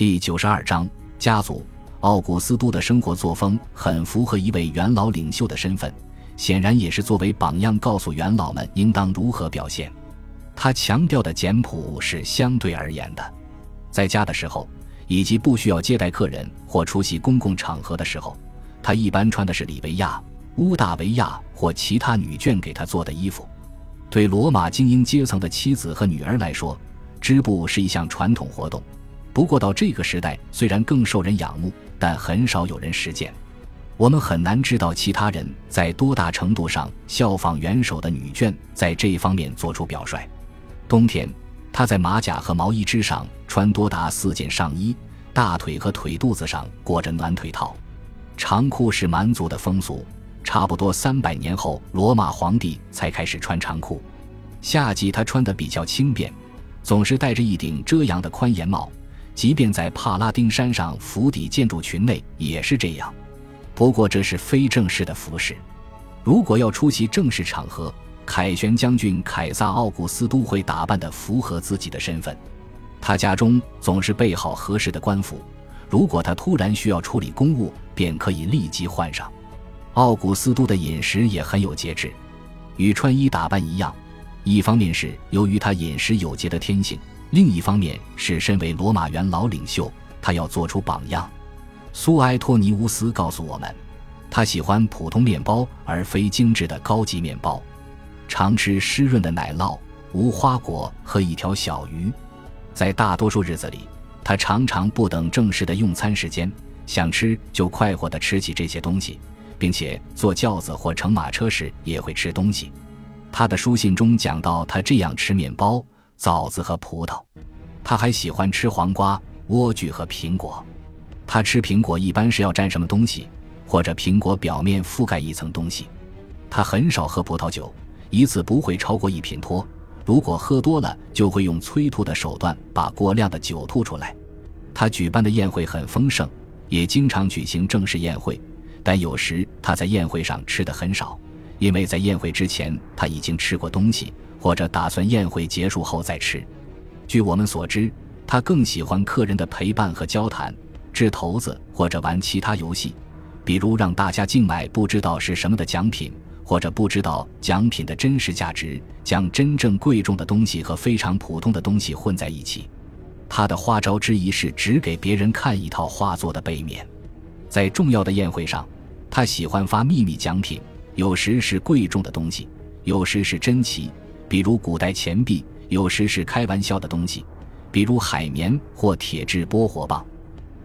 第九十二章家族。奥古斯都的生活作风很符合一位元老领袖的身份，显然也是作为榜样，告诉元老们应当如何表现。他强调的简朴是相对而言的，在家的时候，以及不需要接待客人或出席公共场合的时候，他一般穿的是里维亚、乌大维亚或其他女眷给他做的衣服。对罗马精英阶层的妻子和女儿来说，织布是一项传统活动。不过到这个时代，虽然更受人仰慕，但很少有人实践。我们很难知道其他人在多大程度上效仿元首的女眷在这一方面做出表率。冬天，她在马甲和毛衣之上穿多达四件上衣，大腿和腿肚子上裹着暖腿套。长裤是蛮族的风俗，差不多三百年后，罗马皇帝才开始穿长裤。夏季他穿的比较轻便，总是戴着一顶遮阳的宽檐帽。即便在帕拉丁山上府邸建筑群内也是这样，不过这是非正式的服饰。如果要出席正式场合，凯旋将军凯撒·奥古斯都会打扮得符合自己的身份。他家中总是备好合适的官服，如果他突然需要处理公务，便可以立即换上。奥古斯都的饮食也很有节制，与穿衣打扮一样，一方面是由于他饮食有节的天性。另一方面是，身为罗马元老领袖，他要做出榜样。苏埃托尼乌斯告诉我们，他喜欢普通面包而非精致的高级面包，常吃湿润的奶酪、无花果和一条小鱼。在大多数日子里，他常常不等正式的用餐时间，想吃就快活地吃起这些东西，并且坐轿子或乘马车时也会吃东西。他的书信中讲到，他这样吃面包。枣子和葡萄，他还喜欢吃黄瓜、莴苣和苹果。他吃苹果一般是要蘸什么东西，或者苹果表面覆盖一层东西。他很少喝葡萄酒，一次不会超过一品托。如果喝多了，就会用催吐的手段把过量的酒吐出来。他举办的宴会很丰盛，也经常举行正式宴会，但有时他在宴会上吃的很少，因为在宴会之前他已经吃过东西。或者打算宴会结束后再吃。据我们所知，他更喜欢客人的陪伴和交谈，掷骰子或者玩其他游戏，比如让大家竞买不知道是什么的奖品，或者不知道奖品的真实价值，将真正贵重的东西和非常普通的东西混在一起。他的花招之一是只给别人看一套画作的背面。在重要的宴会上，他喜欢发秘密奖品，有时是贵重的东西，有时是珍奇。比如古代钱币，有时是开玩笑的东西，比如海绵或铁质拨火棒。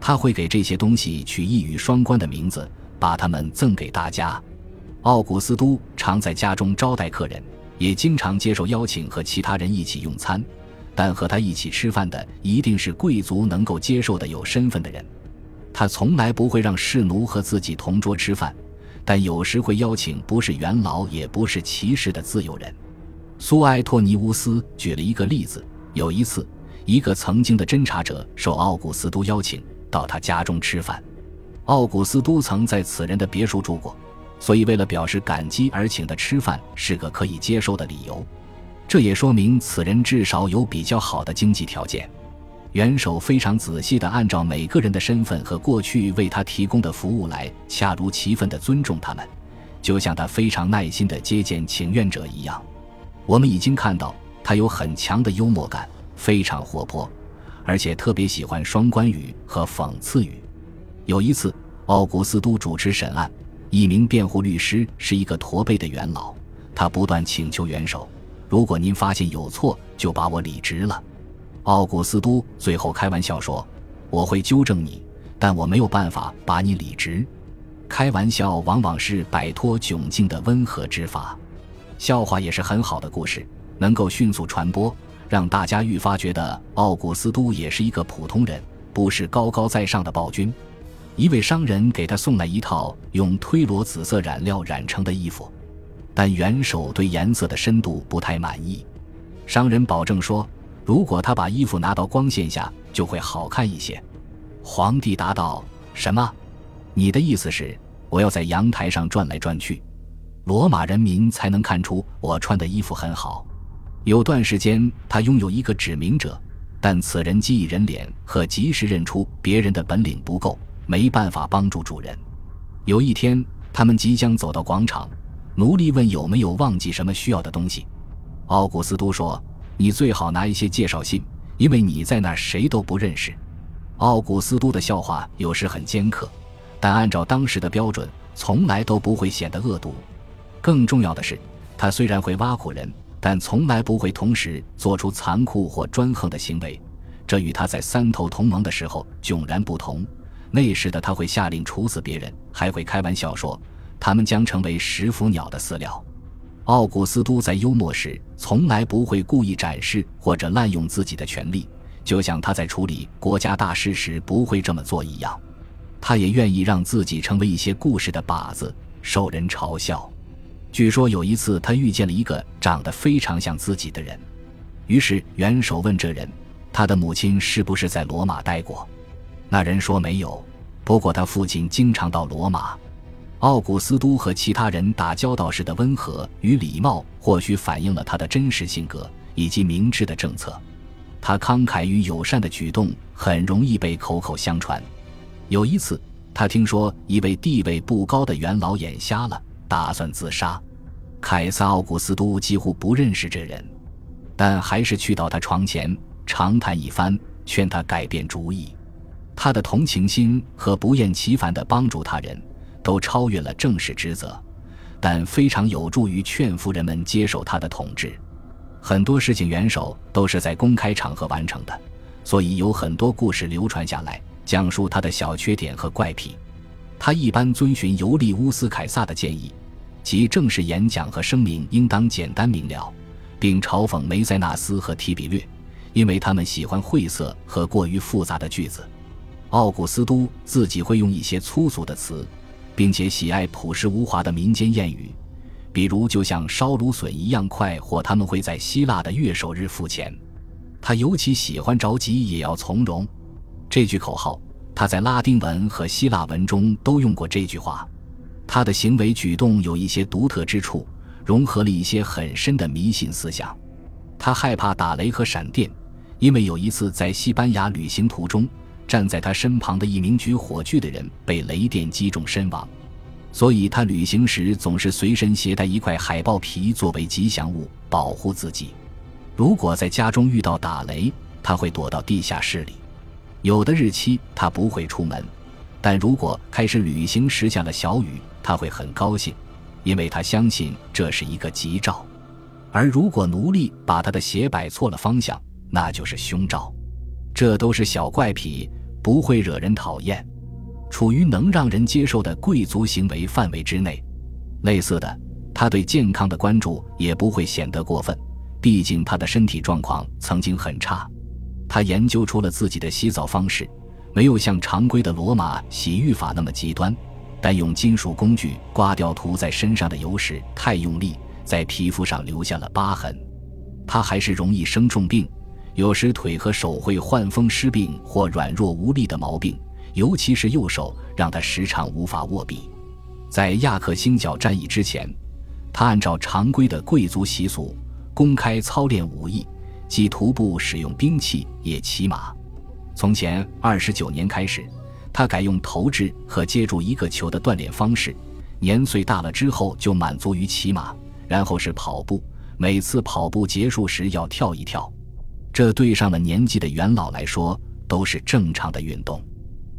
他会给这些东西取一语双关的名字，把它们赠给大家。奥古斯都常在家中招待客人，也经常接受邀请和其他人一起用餐。但和他一起吃饭的一定是贵族能够接受的有身份的人。他从来不会让侍奴和自己同桌吃饭，但有时会邀请不是元老也不是骑士的自由人。苏埃托尼乌斯举了一个例子：有一次，一个曾经的侦察者受奥古斯都邀请到他家中吃饭。奥古斯都曾在此人的别墅住过，所以为了表示感激而请他吃饭是个可以接受的理由。这也说明此人至少有比较好的经济条件。元首非常仔细地按照每个人的身份和过去为他提供的服务来恰如其分地尊重他们，就像他非常耐心地接见请愿者一样。我们已经看到，他有很强的幽默感，非常活泼，而且特别喜欢双关语和讽刺语。有一次，奥古斯都主持审案，一名辩护律师是一个驼背的元老，他不断请求元首：“如果您发现有错，就把我理直了。”奥古斯都最后开玩笑说：“我会纠正你，但我没有办法把你理直。”开玩笑往往是摆脱窘境的温和之法。笑话也是很好的故事，能够迅速传播，让大家愈发觉得奥古斯都也是一个普通人，不是高高在上的暴君。一位商人给他送来一套用推罗紫色染料染成的衣服，但元首对颜色的深度不太满意。商人保证说，如果他把衣服拿到光线下，就会好看一些。皇帝答道：“什么？你的意思是我要在阳台上转来转去？”罗马人民才能看出我穿的衣服很好。有段时间，他拥有一个指名者，但此人记忆人脸和及时认出别人的本领不够，没办法帮助主人。有一天，他们即将走到广场，奴隶问有没有忘记什么需要的东西。奥古斯都说：“你最好拿一些介绍信，因为你在那儿谁都不认识。”奥古斯都的笑话有时很尖刻，但按照当时的标准，从来都不会显得恶毒。更重要的是，他虽然会挖苦人。但从来不会同时做出残酷或专横的行为，这与他在三头同盟的时候迥然不同。那时的他会下令处死别人，还会开玩笑说他们将成为食腐鸟的饲料。奥古斯都在幽默时从来不会故意展示或者滥用自己的权利，就像他在处理国家大事时不会这么做一样。他也愿意让自己成为一些故事的靶子，受人嘲笑。据说有一次，他遇见了一个长得非常像自己的人，于是元首问这人：“他的母亲是不是在罗马待过？”那人说：“没有，不过他父亲经常到罗马。”奥古斯都和其他人打交道时的温和与礼貌，或许反映了他的真实性格以及明智的政策。他慷慨与友善的举动很容易被口口相传。有一次，他听说一位地位不高的元老眼瞎了。打算自杀，凯撒·奥古斯都几乎不认识这人，但还是去到他床前长谈一番，劝他改变主意。他的同情心和不厌其烦的帮助他人都超越了正式职责，但非常有助于劝服人们接受他的统治。很多事情元首都是在公开场合完成的，所以有很多故事流传下来，讲述他的小缺点和怪癖。他一般遵循尤利乌斯·凯撒的建议。其正式演讲和声明应当简单明了，并嘲讽梅塞纳斯和提比略，因为他们喜欢晦涩和过于复杂的句子。奥古斯都自己会用一些粗俗的词，并且喜爱朴实无华的民间谚语，比如“就像烧芦笋一样快”或“他们会在希腊的月首日付钱”。他尤其喜欢着急也要从容这句口号。他在拉丁文和希腊文中都用过这句话。他的行为举动有一些独特之处，融合了一些很深的迷信思想。他害怕打雷和闪电，因为有一次在西班牙旅行途中，站在他身旁的一名举火炬的人被雷电击中身亡，所以他旅行时总是随身携带一块海豹皮作为吉祥物，保护自己。如果在家中遇到打雷，他会躲到地下室里。有的日期他不会出门，但如果开始旅行时下了小雨。他会很高兴，因为他相信这是一个吉兆；而如果奴隶把他的鞋摆错了方向，那就是凶兆。这都是小怪癖，不会惹人讨厌，处于能让人接受的贵族行为范围之内。类似的，他对健康的关注也不会显得过分，毕竟他的身体状况曾经很差。他研究出了自己的洗澡方式，没有像常规的罗马洗浴法那么极端。但用金属工具刮掉涂在身上的油时太用力，在皮肤上留下了疤痕。他还是容易生重病，有时腿和手会患风湿病或软弱无力的毛病，尤其是右手让他时常无法握笔。在亚克星角战役之前，他按照常规的贵族习俗公开操练武艺，既徒步使用兵器，也骑马。从前二十九年开始。他改用投掷和接住一个球的锻炼方式，年岁大了之后就满足于骑马，然后是跑步。每次跑步结束时要跳一跳，这对上了年纪的元老来说都是正常的运动。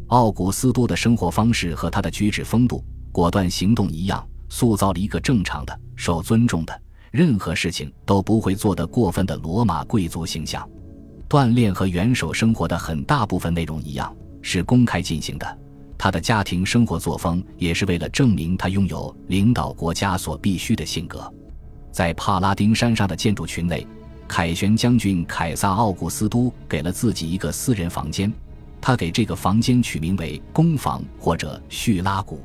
奥古斯都的生活方式和他的举止风度、果断行动一样，塑造了一个正常的、受尊重的、任何事情都不会做得过分的罗马贵族形象。锻炼和元首生活的很大部分内容一样。是公开进行的，他的家庭生活作风也是为了证明他拥有领导国家所必须的性格。在帕拉丁山上的建筑群内，凯旋将军凯撒·奥古斯都给了自己一个私人房间，他给这个房间取名为“工房”或者“叙拉古”。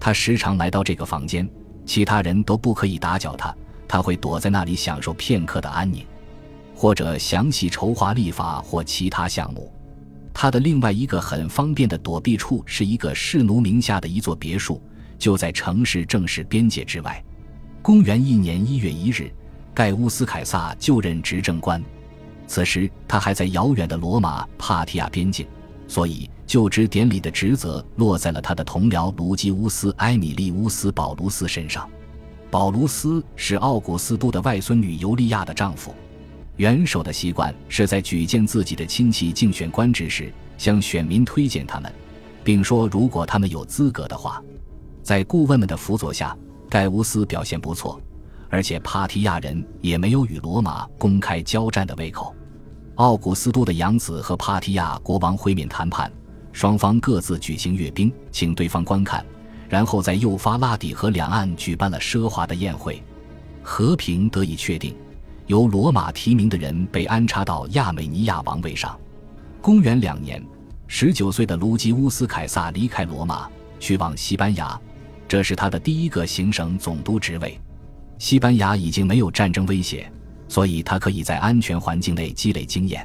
他时常来到这个房间，其他人都不可以打搅他，他会躲在那里享受片刻的安宁，或者详细筹划立法或其他项目。他的另外一个很方便的躲避处是一个士奴名下的一座别墅，就在城市正式边界之外。公元一年一月一日，盖乌斯·凯撒就任执政官。此时他还在遥远的罗马帕提亚边境，所以就职典礼的职责落在了他的同僚卢基乌斯·埃米利乌斯·保卢斯身上。保卢斯是奥古斯都的外孙女尤利亚的丈夫。元首的习惯是在举荐自己的亲戚竞选官职时，向选民推荐他们，并说如果他们有资格的话。在顾问们的辅佐下，盖乌斯表现不错，而且帕提亚人也没有与罗马公开交战的胃口。奥古斯都的养子和帕提亚国王会面谈判，双方各自举行阅兵，请对方观看，然后在幼发拉底河两岸举办了奢华的宴会，和平得以确定。由罗马提名的人被安插到亚美尼亚王位上。公元两年，十九岁的卢基乌斯·凯撒离开罗马，去往西班牙，这是他的第一个行省总督职位。西班牙已经没有战争威胁。所以他可以在安全环境内积累经验。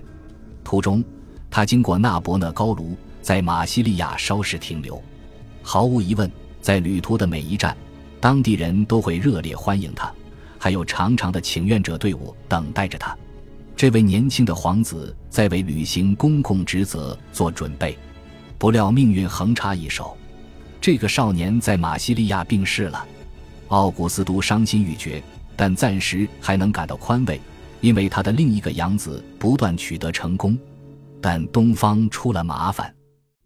途中，他经过纳伯讷高卢，在马西利亚稍事停留。毫无疑问，在旅途的每一站，当地人都会热烈欢迎他，还有长长的请愿者队伍等待着他。这位年轻的皇子在为履行公共职责做准备，不料命运横插一手，这个少年在马西利亚病逝了。奥古斯都伤心欲绝。但暂时还能感到宽慰，因为他的另一个养子不断取得成功。但东方出了麻烦，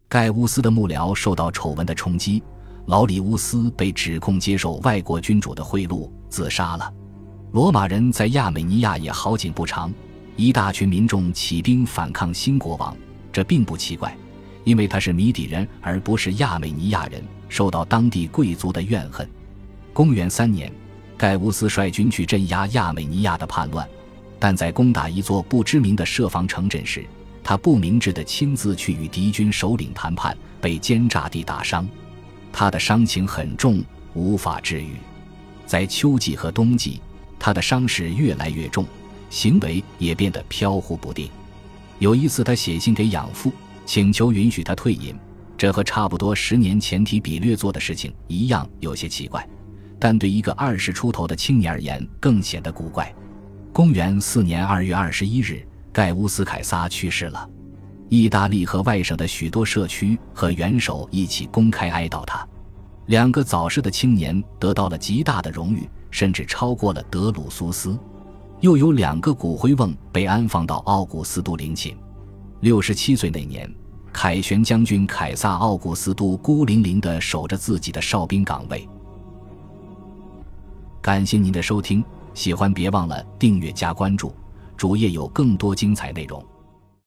盖乌斯的幕僚受到丑闻的冲击，劳里乌斯被指控接受外国君主的贿赂，自杀了。罗马人在亚美尼亚也好景不长，一大群民众起兵反抗新国王，这并不奇怪，因为他是米底人而不是亚美尼亚人，受到当地贵族的怨恨。公元三年。盖乌斯率军去镇压亚美尼亚的叛乱，但在攻打一座不知名的设防城镇时，他不明智地亲自去与敌军首领谈判，被奸诈地打伤。他的伤情很重，无法治愈。在秋季和冬季，他的伤势越来越重，行为也变得飘忽不定。有一次，他写信给养父，请求允许他退隐，这和差不多十年前提比略做的事情一样，有些奇怪。但对一个二十出头的青年而言，更显得古怪。公元四年二月二十一日，盖乌斯·凯撒去世了。意大利和外省的许多社区和元首一起公开哀悼他。两个早逝的青年得到了极大的荣誉，甚至超过了德鲁苏斯。又有两个骨灰瓮被安放到奥古斯都陵寝。六十七岁那年，凯旋将军凯撒·奥古斯都孤零零地守着自己的哨兵岗位。感谢您的收听，喜欢别忘了订阅加关注，主页有更多精彩内容。